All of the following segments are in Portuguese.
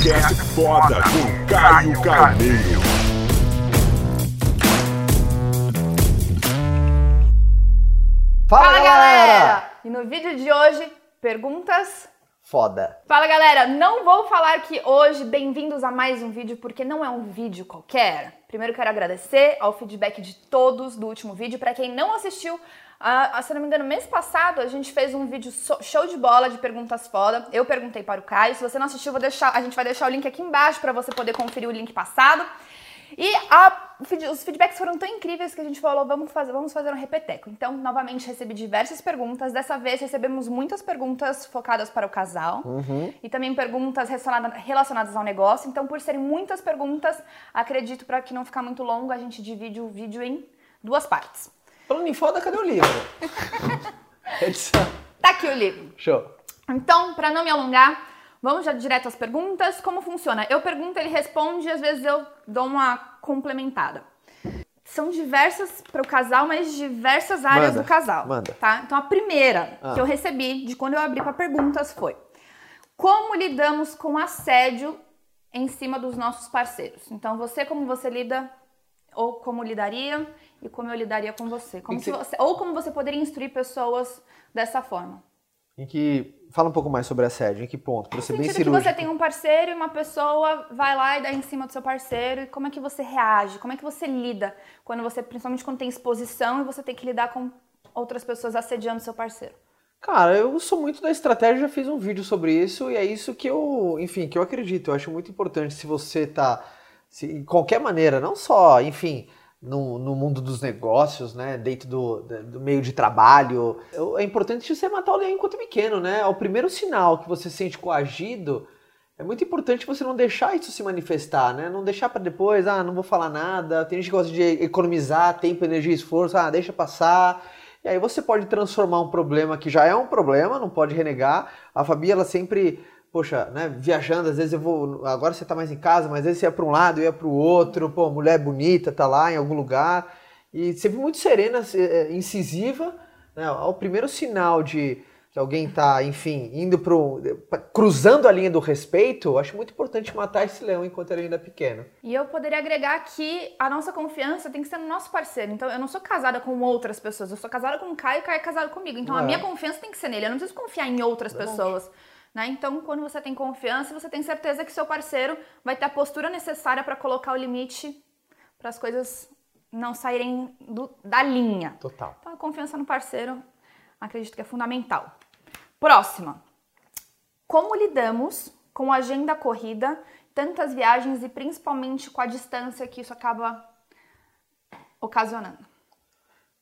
Podcast Foda com Caio Carneiro. Fala, Fala, galera! galera! E no vídeo de hoje, perguntas. Foda. Fala galera, não vou falar que hoje bem-vindos a mais um vídeo porque não é um vídeo qualquer. Primeiro quero agradecer ao feedback de todos do último vídeo. Para quem não assistiu, uh, se não me engano, mês passado a gente fez um vídeo show de bola de perguntas foda. Eu perguntei para o Caio. Se você não assistiu, deixar, a gente vai deixar o link aqui embaixo para você poder conferir o link passado. E a, os feedbacks foram tão incríveis que a gente falou, vamos fazer, vamos fazer um repeteco. Então, novamente, recebi diversas perguntas. Dessa vez, recebemos muitas perguntas focadas para o casal. Uhum. E também perguntas relacionadas ao negócio. Então, por serem muitas perguntas, acredito, para que não ficar muito longo, a gente divide o vídeo em duas partes. Falando em foda, cadê o livro? Edição. Tá aqui o livro. Show. Então, para não me alongar, Vamos já direto às perguntas. Como funciona? Eu pergunto, ele responde e às vezes eu dou uma complementada. São diversas para o casal, mas diversas áreas Manda, do casal. manda. Tá? Então a primeira Ah. que eu recebi de quando eu abri para perguntas foi: Como lidamos com assédio em cima dos nossos parceiros? Então você como você lida ou como lidaria e como eu lidaria com você? Como que- você- ou como você poderia instruir pessoas dessa forma? Em que. Fala um pouco mais sobre assédio, em que ponto? Pra ser bem sentido que cirúrgico. você tem um parceiro e uma pessoa vai lá e dá em cima do seu parceiro. E como é que você reage? Como é que você lida quando você, principalmente quando tem exposição e você tem que lidar com outras pessoas assediando seu parceiro? Cara, eu sou muito da estratégia, já fiz um vídeo sobre isso e é isso que eu, enfim, que eu acredito. Eu acho muito importante se você tá, se, de qualquer maneira, não só, enfim, no, no mundo dos negócios, né, dentro do, do meio de trabalho, é importante você matar o leão enquanto pequeno, né? O primeiro sinal que você se sente coagido, é muito importante você não deixar isso se manifestar, né? Não deixar para depois, ah, não vou falar nada. Tem gente que gosta de economizar tempo, energia e esforço, ah, deixa passar. E aí você pode transformar um problema que já é um problema, não pode renegar. A Fabi, ela sempre, poxa, né, viajando, às vezes eu vou, agora você tá mais em casa, mas às vezes você ia para um lado, eu ia para o outro, pô, mulher bonita, tá lá em algum lugar. E sempre muito serena, eh, incisiva, né? O primeiro sinal de que alguém tá, enfim, indo pro cruzando a linha do respeito, eu acho muito importante matar esse leão enquanto ele ainda é pequeno. E eu poderia agregar que a nossa confiança tem que ser no nosso parceiro. Então, eu não sou casada com outras pessoas. Eu sou casada com o Caio e o Caio é casado comigo. Então, a É. minha confiança tem que ser nele. Eu não preciso confiar em outras pessoas. Né? Então, quando você tem confiança, você tem certeza que seu parceiro vai ter a postura necessária para colocar o limite para as coisas não saírem do- da linha. Total. Então, a confiança no parceiro, acredito que é fundamental. Próxima. Como lidamos com a agenda corrida, tantas viagens e principalmente com a distância que isso acaba ocasionando?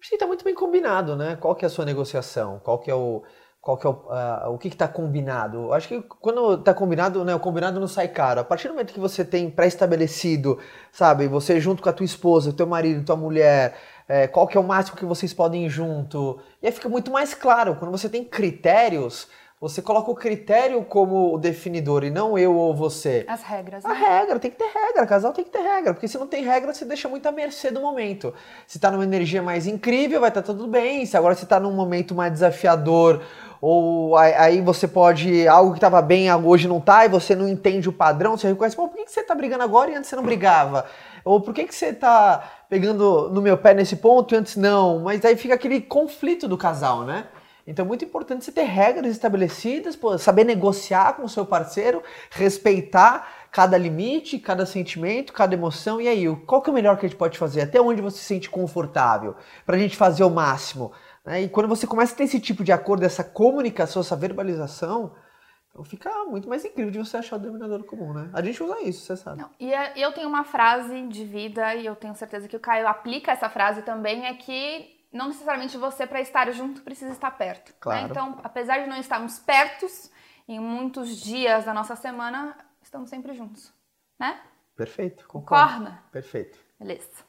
Acho que tá muito bem combinado, né? Qual que é a sua negociação? Qual que é o qual que é o, ah, o que que tá combinado? Acho que quando tá combinado, né, o combinado não sai caro. A partir do momento que você tem pré-estabelecido, sabe, você junto com a tua esposa, teu marido, tua mulher, é, qual que é o máximo que vocês podem ir junto, e aí fica muito mais claro. Quando você tem critérios, você coloca o critério como o definidor e não eu ou você. As regras, A né? regra, tem que ter regra, casal tem que ter regra, porque se não tem regra, você deixa muito à mercê do momento. Se tá numa energia mais incrível, vai estar tudo bem. Se agora você tá num momento mais desafiador, ou aí- aí você pode. Algo que tava bem, hoje não tá, e você não entende o padrão, você reconhece, pô, por que, que você tá brigando agora e antes você não brigava? Ou por que, que você tá pegando no meu pé nesse ponto e antes não? Mas aí fica aquele conflito do casal, né? Então é muito importante você ter regras estabelecidas, saber negociar com o seu parceiro, respeitar cada limite, cada sentimento, cada emoção. E aí, qual que é o melhor que a gente pode fazer? Até onde você se sente confortável? Pra gente fazer o máximo. né? E quando você começa a ter esse tipo de acordo, essa comunicação, essa verbalização, então fica muito mais incrível de você achar o denominador comum, né? A gente usa isso, você sabe. Não, E é- eu tenho uma frase de vida, e eu tenho certeza que o Caio aplica essa frase também, é que não necessariamente você, para estar junto, precisa estar perto. né? Claro. Então, apesar de não estarmos pertos, em muitos dias da nossa semana, estamos sempre juntos. Né? Perfeito, concordo. Concorda? Perfeito. Beleza.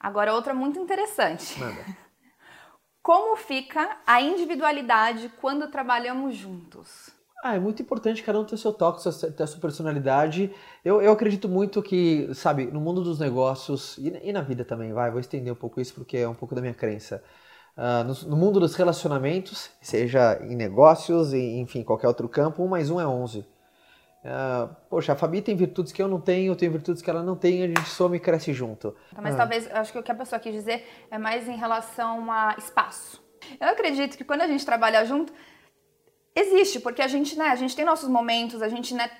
Agora, outra muito interessante. Manda. Como fica a individualidade quando trabalhamos juntos? Ah, é muito importante cada um ter seu toque, ter sua personalidade. Eu, eu acredito muito que, sabe, no mundo dos negócios e, e na vida também, vai, vou estender um pouco isso porque é um pouco da minha crença. Ah, no, no mundo dos relacionamentos, seja em negócios, e, enfim, qualquer outro campo, um mais um é 11. Uh, poxa, a Fabi tem virtudes que eu não tenho, eu tenho virtudes que ela não tem, a gente soma e cresce junto. Mas ah. talvez, acho que o que a pessoa quis dizer é mais em relação a espaço. Eu acredito que quando a gente trabalha junto, existe, porque a gente, né, a gente tem nossos momentos, a gente, né,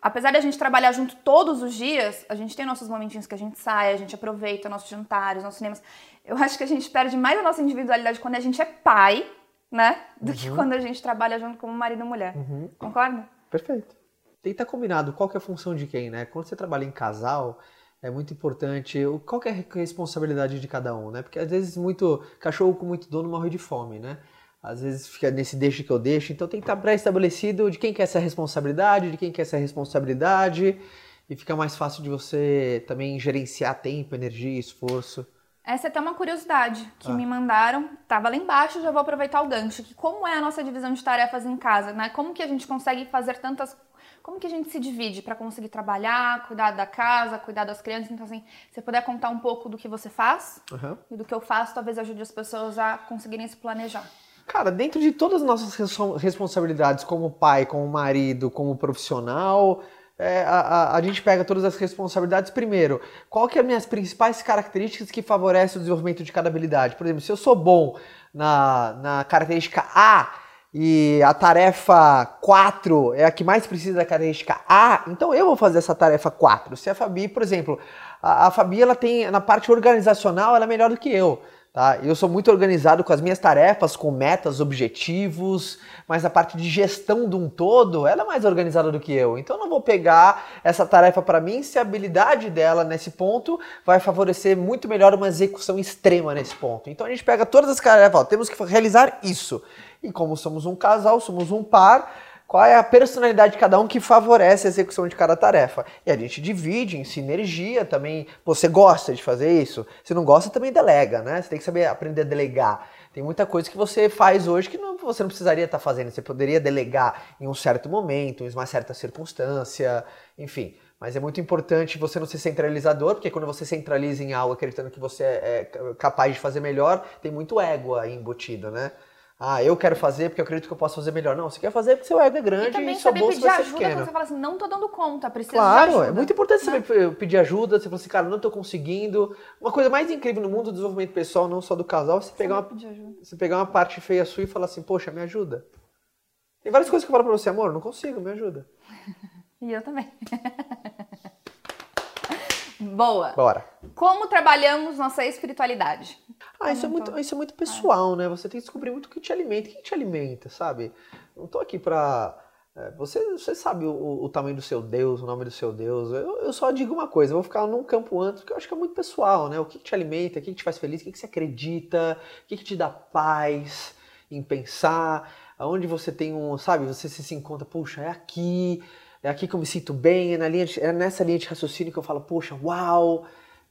apesar de a gente trabalhar junto todos os dias, a gente tem nossos momentinhos que a gente sai, a gente aproveita nossos jantares, nossos cinemas. Eu acho que a gente perde mais a nossa individualidade quando a gente é pai, né, do uhum. que quando a gente trabalha junto como marido e mulher. Uhum. Concorda? Perfeito tem que estar combinado qual que é a função de quem, né? Quando você trabalha em casal, é muito importante qual que é a responsabilidade de cada um, né? Porque às vezes muito cachorro com muito dono morre de fome, né? Às vezes fica nesse deixa que eu deixo, então tem que estar pré-estabelecido de quem quer essa responsabilidade, de quem quer essa responsabilidade, e fica mais fácil de você também gerenciar tempo, energia, esforço. Essa é até uma curiosidade que ah. me mandaram, tava lá embaixo, já vou aproveitar o gancho, que como é a nossa divisão de tarefas em casa, né? Como que a gente consegue fazer tantas como que a gente se divide para conseguir trabalhar, cuidar da casa, cuidar das crianças? Então, assim, se você puder contar um pouco do que você faz uhum. e do que eu faço, talvez ajude as pessoas a conseguirem se planejar. Cara, dentro de todas as nossas responsabilidades como pai, como marido, como profissional, é, a, a, a, gente pega todas as responsabilidades primeiro. Qual que é as minhas principais características que favorecem o desenvolvimento de cada habilidade? Por exemplo, se eu sou bom na, na característica A, e a tarefa 4 é a que mais precisa da característica A, então eu vou fazer essa tarefa 4. Se a Fabi, por exemplo, a, a Fabi ela tem na parte organizacional, ela é melhor do que eu. Tá? Eu sou muito organizado com as minhas tarefas, com metas, objetivos, mas a parte de gestão de um todo, ela é mais organizada do que eu. Então eu não vou pegar essa tarefa para mim se a habilidade dela nesse ponto vai favorecer muito melhor uma execução extrema nesse ponto. Então a gente pega todas as tarefas, ó, temos que realizar isso. E como somos um casal, somos um par, qual é a personalidade de cada um que favorece a execução de cada tarefa. E a gente divide em sinergia também. Você gosta de fazer isso? Se não gosta, também delega, né? Você tem que saber aprender a delegar. Tem muita coisa que você faz hoje que não, você não precisaria estar fazendo. Você poderia delegar em um certo momento, em uma certa circunstância, enfim. Mas é muito importante você não ser centralizador, porque quando você centraliza em algo acreditando que você é capaz de fazer melhor, tem muito ego aí embutido, né? Ah, eu quero fazer porque eu acredito que eu posso fazer melhor. Não, você quer fazer porque seu ego é grande e, também e seu bolso vai ser ajuda. Quando você fala assim, não tô dando conta, preciso claro, é muito importante né? você pedir ajuda. Você fala assim, cara, não tô conseguindo. Uma coisa mais incrível no mundo do desenvolvimento pessoal, não só do casal, é você pegar, uma, você pegar uma parte feia sua e falar assim, poxa, me ajuda. Tem várias coisas que eu falo pra você, amor, não consigo, me ajuda. e eu também. Boa. Bora. Como trabalhamos nossa espiritualidade? Ah, isso é, muito, isso é muito pessoal, né? Você tem que descobrir muito o que te alimenta. O que te alimenta, sabe? Não tô aqui pra. É, você, você sabe o, o, tamanho do seu Deus, o nome do seu Deus. Eu, eu, só digo uma coisa, eu vou ficar num campo antes, porque eu acho que é muito pessoal, né? O que, que te alimenta, o que, que te faz feliz, o que, que você acredita, o que, te dá paz em pensar, aonde você tem um, sabe, você se encontra, puxa, é aqui, é aqui que eu me sinto bem, é, na linha de, é nessa linha de raciocínio que eu falo, poxa, uau.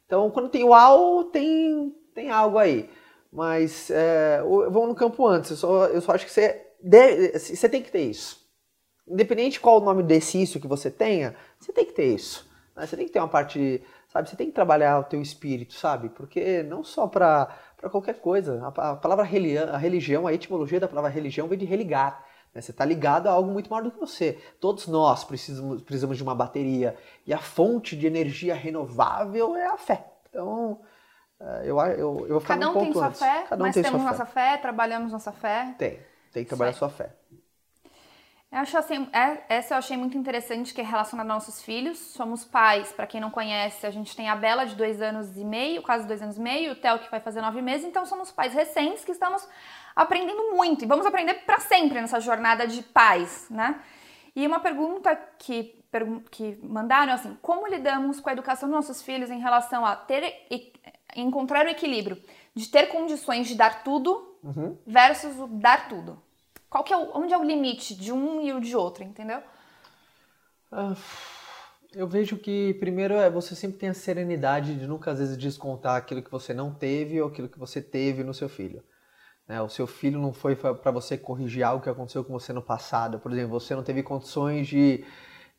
Então, quando tem uau, tem, tem algo aí. Mas é, no campo antes. Eu só, eu só acho que você, deve, você tem que ter isso. Independente qual o nome desse isso que você tenha, você tem que ter isso. Né? Você tem que ter uma parte, sabe? Você tem que trabalhar o teu espírito, sabe? Porque não só para qualquer coisa. A, a palavra religião, a religião, a etimologia da palavra religião vem de religar. Né? Você está ligado a algo muito maior do que você. Todos nós precisamos, precisamos de uma bateria. E a fonte de energia renovável é a fé. Então, eu, eu, eu vou Cada um tem sua antes. fé, Cada um mas tem temos nossa fé. fé, trabalhamos nossa fé. Tem, tem que trabalhar sua fé. Eu acho assim, é, essa eu achei muito interessante, que é relacionada aos nossos filhos. Somos pais, para quem não conhece, a gente tem a Bela de dois anos e meio, quase dois anos e meio, o Theo que vai fazer nove meses, então somos pais recentes que estamos aprendendo muito e vamos aprender para sempre nessa jornada de pais, né? E uma pergunta que, que mandaram assim: como lidamos com a educação dos nossos filhos em relação a ter encontrar o equilíbrio de ter condições de dar tudo uhum. versus o dar tudo? Qual que é o, onde é o limite de um e o de outro, entendeu? Uh, eu vejo que primeiro é você sempre tem a serenidade de nunca às vezes descontar aquilo que você não teve ou aquilo que você teve no seu filho. Né? O seu filho não foi para você corrigir algo que aconteceu com você no passado. Por exemplo, você não teve condições de,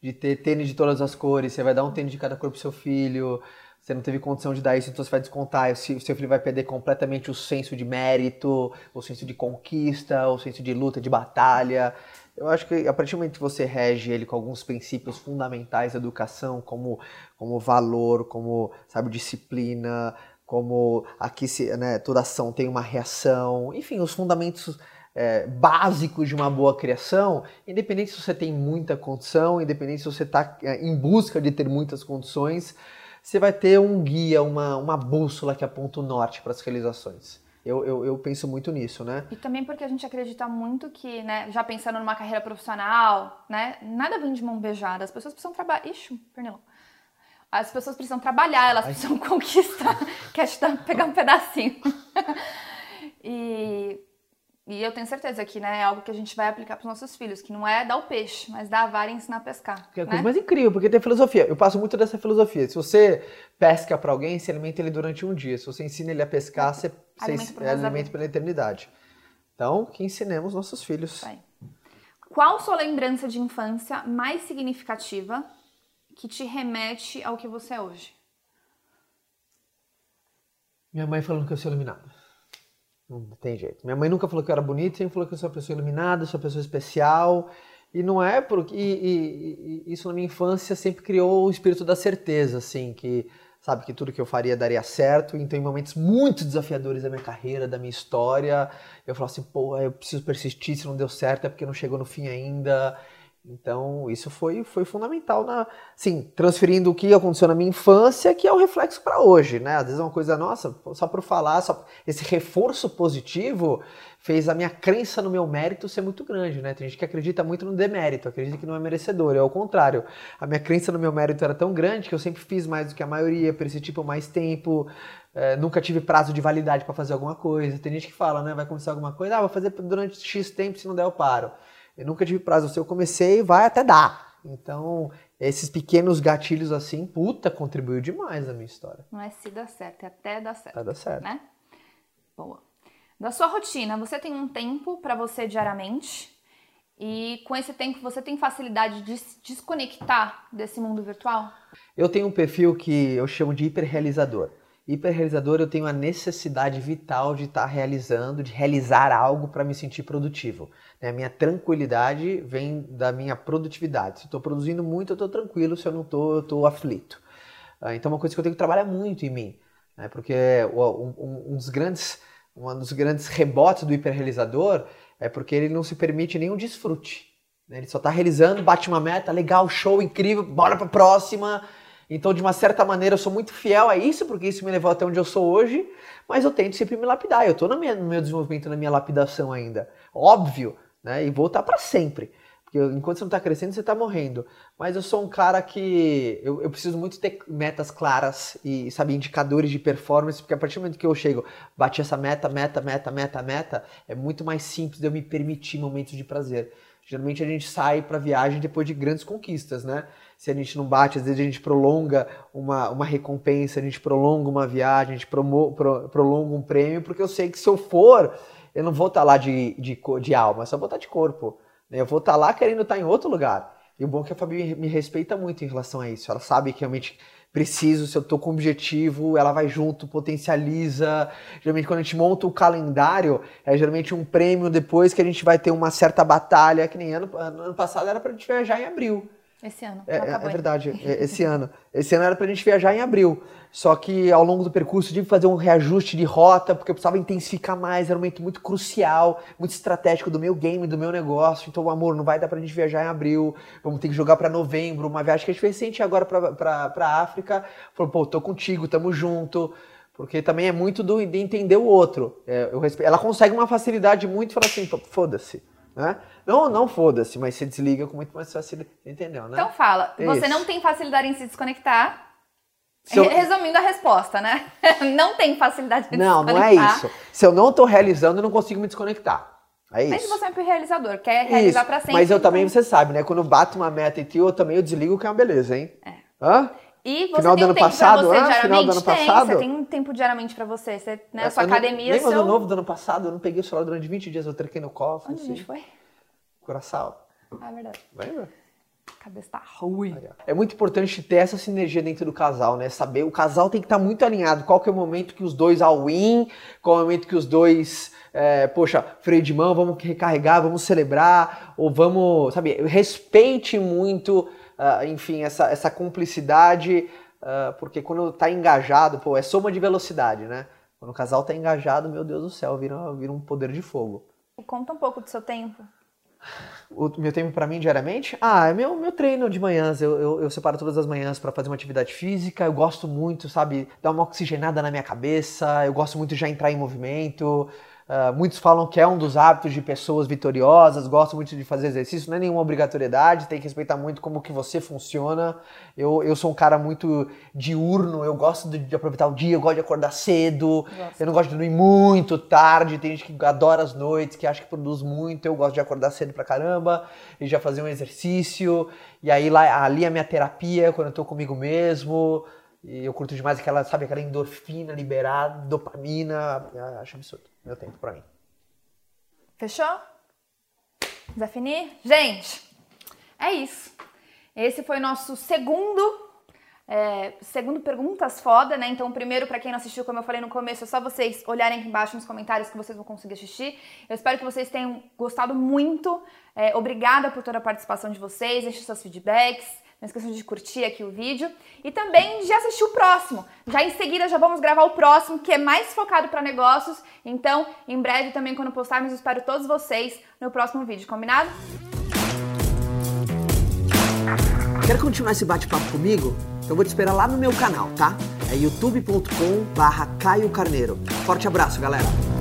de ter tênis de todas as cores, você vai dar um tênis de cada cor para seu filho. Você não teve condição de dar isso, então você vai descontar. O seu filho vai perder completamente o senso de mérito, o senso de conquista, o senso de luta, de batalha. Eu acho que a partir do momento que você rege ele com alguns princípios fundamentais da educação, como, como valor, como, sabe, disciplina, como aqui se, né, toda ação tem uma reação, enfim, os fundamentos é, básicos de uma boa criação, independente se você tem muita condição, independente se você está é, em busca de ter muitas condições, você vai ter um guia, uma, uma bússola que aponta o norte para as realizações. Eu, eu, eu, penso muito nisso, né? E também porque a gente acredita muito que, né, já pensando numa carreira profissional, né, nada vem de mão beijada. As pessoas precisam trabalhar. Ixi, pernilão. As pessoas precisam trabalhar, elas Ai. precisam conquistar. Quer te pegar um pedacinho. e e eu tenho certeza que né, é algo que a gente vai aplicar para os nossos filhos, que não é dar o peixe, mas dar a vara e ensinar a pescar. Que é a coisa né? mais incrível, porque tem filosofia. Eu passo muito dessa filosofia. Se você pesca para alguém, você alimenta ele durante um dia. Se você ensina ele a pescar, você, alimenta você alimenta pela eternidade. Então, que ensinemos nossos filhos. Vai. Qual sua lembrança de infância mais significativa que te remete ao que você é hoje? Minha mãe falando que eu sou iluminado. Não tem jeito. Minha mãe nunca falou que eu era bonito, sempre falou que eu sou uma pessoa iluminada, sou uma pessoa especial. E não é porque. E, e, e, isso na minha infância sempre criou o espírito da certeza, assim, que sabe que tudo que eu faria daria certo. Então, em momentos muito desafiadores da minha carreira, da minha história, eu falo assim, pô, eu preciso persistir, se não deu certo é porque não chegou no fim ainda. Então, isso foi, foi fundamental na, sim, transferindo o que aconteceu na minha infância, que é o reflexo para hoje, né? Às vezes é uma coisa nossa, só por falar, só esse reforço positivo fez a minha crença no meu mérito ser muito grande, né? Tem gente que acredita muito no demérito, acredita que não é merecedor, é ao contrário. A minha crença no meu mérito era tão grande que eu sempre fiz mais do que a maioria, por esse tipo mais tempo, é, nunca tive prazo de validade para fazer alguma coisa. Tem gente que fala, né? Vai começar alguma coisa, ah, vou fazer durante X tempo, se não der eu paro. Eu nunca tive prazo. Se eu comecei, vai até dar. Então, esses pequenos gatilhos assim, puta, contribuiu demais na minha história. Não é se dá certo, é até dar certo. Até dar certo. Né? Boa. Da sua rotina, você tem um tempo para você diariamente? E com esse tempo você tem facilidade de se desconectar desse mundo virtual? Eu tenho um perfil que eu chamo de hiperrealizador hiperrealizador, eu tenho a necessidade vital de estar tá realizando, de realizar algo para me sentir produtivo. Né? A minha tranquilidade vem da minha produtividade. Se estou produzindo muito, eu estou tranquilo. Se eu não estou, eu estou aflito. Ah, então, é uma coisa que eu tenho que trabalhar muito em mim. Né? Porque um, um, dos grandes, um dos grandes rebotes do hiperrealizador é porque ele não se permite nenhum desfrute. Né? Ele só está realizando, bate uma meta, legal, show, incrível, bora para a próxima então, de uma certa maneira, eu sou muito fiel a isso, porque isso me levou até onde eu sou hoje, mas eu tento sempre me lapidar. Eu estou no meu desenvolvimento, na minha lapidação ainda. Óbvio, né? E vou estar para sempre. Porque enquanto você não está crescendo, você está morrendo. Mas eu sou um cara que eu, eu, preciso muito ter metas claras e, sabe, indicadores de performance, porque a partir do momento que eu chego, bati essa meta, meta, meta, meta, meta, é muito mais simples de eu me permitir momentos de prazer. Geralmente a gente sai para viagem depois de grandes conquistas, né? se a gente não bate, às vezes a gente prolonga uma, uma recompensa, a gente prolonga uma viagem, a gente promo, pro, prolonga um prêmio, porque eu sei que se eu for, eu não vou estar tá lá de, de, de alma, só vou estar tá de corpo. Né? Eu vou estar tá lá querendo estar em outro lugar. E o bom é que a Fabi me respeita muito em relação a isso. Ela sabe que realmente preciso, se eu estou com objetivo, ela vai junto, potencializa. Geralmente, quando a gente monta o calendário, é geralmente um prêmio depois que a gente vai ter uma certa batalha, que nem ano, ano passado era para a gente viajar em abril. Esse ano. É, é, verdade, é, esse ano. Esse ano era pra gente viajar em abril. Só que ao longo do percurso tive que fazer um reajuste de rota, porque eu precisava intensificar mais, era um momento muito crucial, muito estratégico do meu game, do meu negócio. Então, amor, não vai dar pra gente viajar em abril, vamos ter que jogar para novembro, uma viagem que a gente fez recente agora pra, pra, pra África. Falou, pô, tô contigo, tamo junto. Porque também é muito do, de entender o outro. É, eu respe... Ela consegue uma facilidade muito, fala assim, foda-se. Né? Não, não foda-se, mas você desliga com muito mais facilidade. Entendeu, né? Então fala, é você isso. não tem facilidade em se desconectar. Eu... Resumindo a resposta, né? não tem facilidade em Não, não é isso. Se eu não estou realizando, eu não consigo me desconectar. É isso. Mas você é um realizador, quer realizar isso. pra sempre. Mas eu então... também, você sabe, né? Quando bato uma meta em ti, eu também eu desligo que é uma beleza, hein? É. Hã? E você final tem do ano passado, você, ah, final do ano tem, passado? Você tem um tempo diariamente pra você. você né, é, sua academia. Lembra seu... do novo do ano passado? Eu não peguei o celular durante 20 dias, eu trequei no cofre. Onde assim. a gente foi? Curaçao. Ah, é verdade. Lembra? A cabeça tá ruim. É muito importante ter essa sinergia dentro do casal, né? Saber, o casal tem que estar muito alinhado. Qual que é o momento que os dois all-in, qual é o momento que os dois, é, poxa, freio de mão, vamos recarregar, vamos celebrar, ou vamos, sabe, respeite muito, uh, enfim, essa, essa cumplicidade, uh, porque quando tá engajado, pô, é soma de velocidade, né? Quando o casal tá engajado, meu Deus do céu, vira, vira um poder de fogo. Conta um pouco do seu tempo. O meu tempo para mim diariamente? Ah, é meu, meu treino de manhãs. Eu, eu, eu separo todas as manhãs para fazer uma atividade física. Eu gosto muito, sabe, dar uma oxigenada na minha cabeça. Eu gosto muito de já entrar em movimento. Uh, muitos falam que é um dos hábitos de pessoas vitoriosas, gostam muito de fazer exercício, não é nenhuma obrigatoriedade, tem que respeitar muito como que você funciona. Eu, eu sou um cara muito diurno, eu gosto de, de aproveitar o dia, eu gosto de acordar cedo, gosto. eu não gosto de dormir muito tarde, tem gente que adora as noites, que acha que produz muito, eu gosto de acordar cedo pra caramba e já fazer um exercício, e aí lá, ali é a minha terapia, quando eu tô comigo mesmo, e eu curto demais aquela, sabe, aquela endorfina liberada, dopamina, acho absurdo meu tempo para mim. Fechou? Definir? Gente, é isso. Esse foi nosso segundo é, segundo perguntas foda, né? Então, primeiro, para quem não assistiu, como eu falei no começo, é só vocês olharem aqui embaixo nos comentários que vocês vão conseguir assistir. Eu espero que vocês tenham gostado muito. É, obrigada por toda a participação de vocês, deixem seus feedbacks. Não esqueçam de curtir aqui o vídeo e também de assistir o próximo. Já em seguida já vamos gravar o próximo, que é mais focado para negócios. Então, em breve também quando postarmos, espero todos vocês no próximo vídeo, combinado? Quer continuar esse bate-papo comigo? Então vou te esperar lá no meu canal, tá? É youtube.com/barra Caio Carneiro. Forte abraço, galera!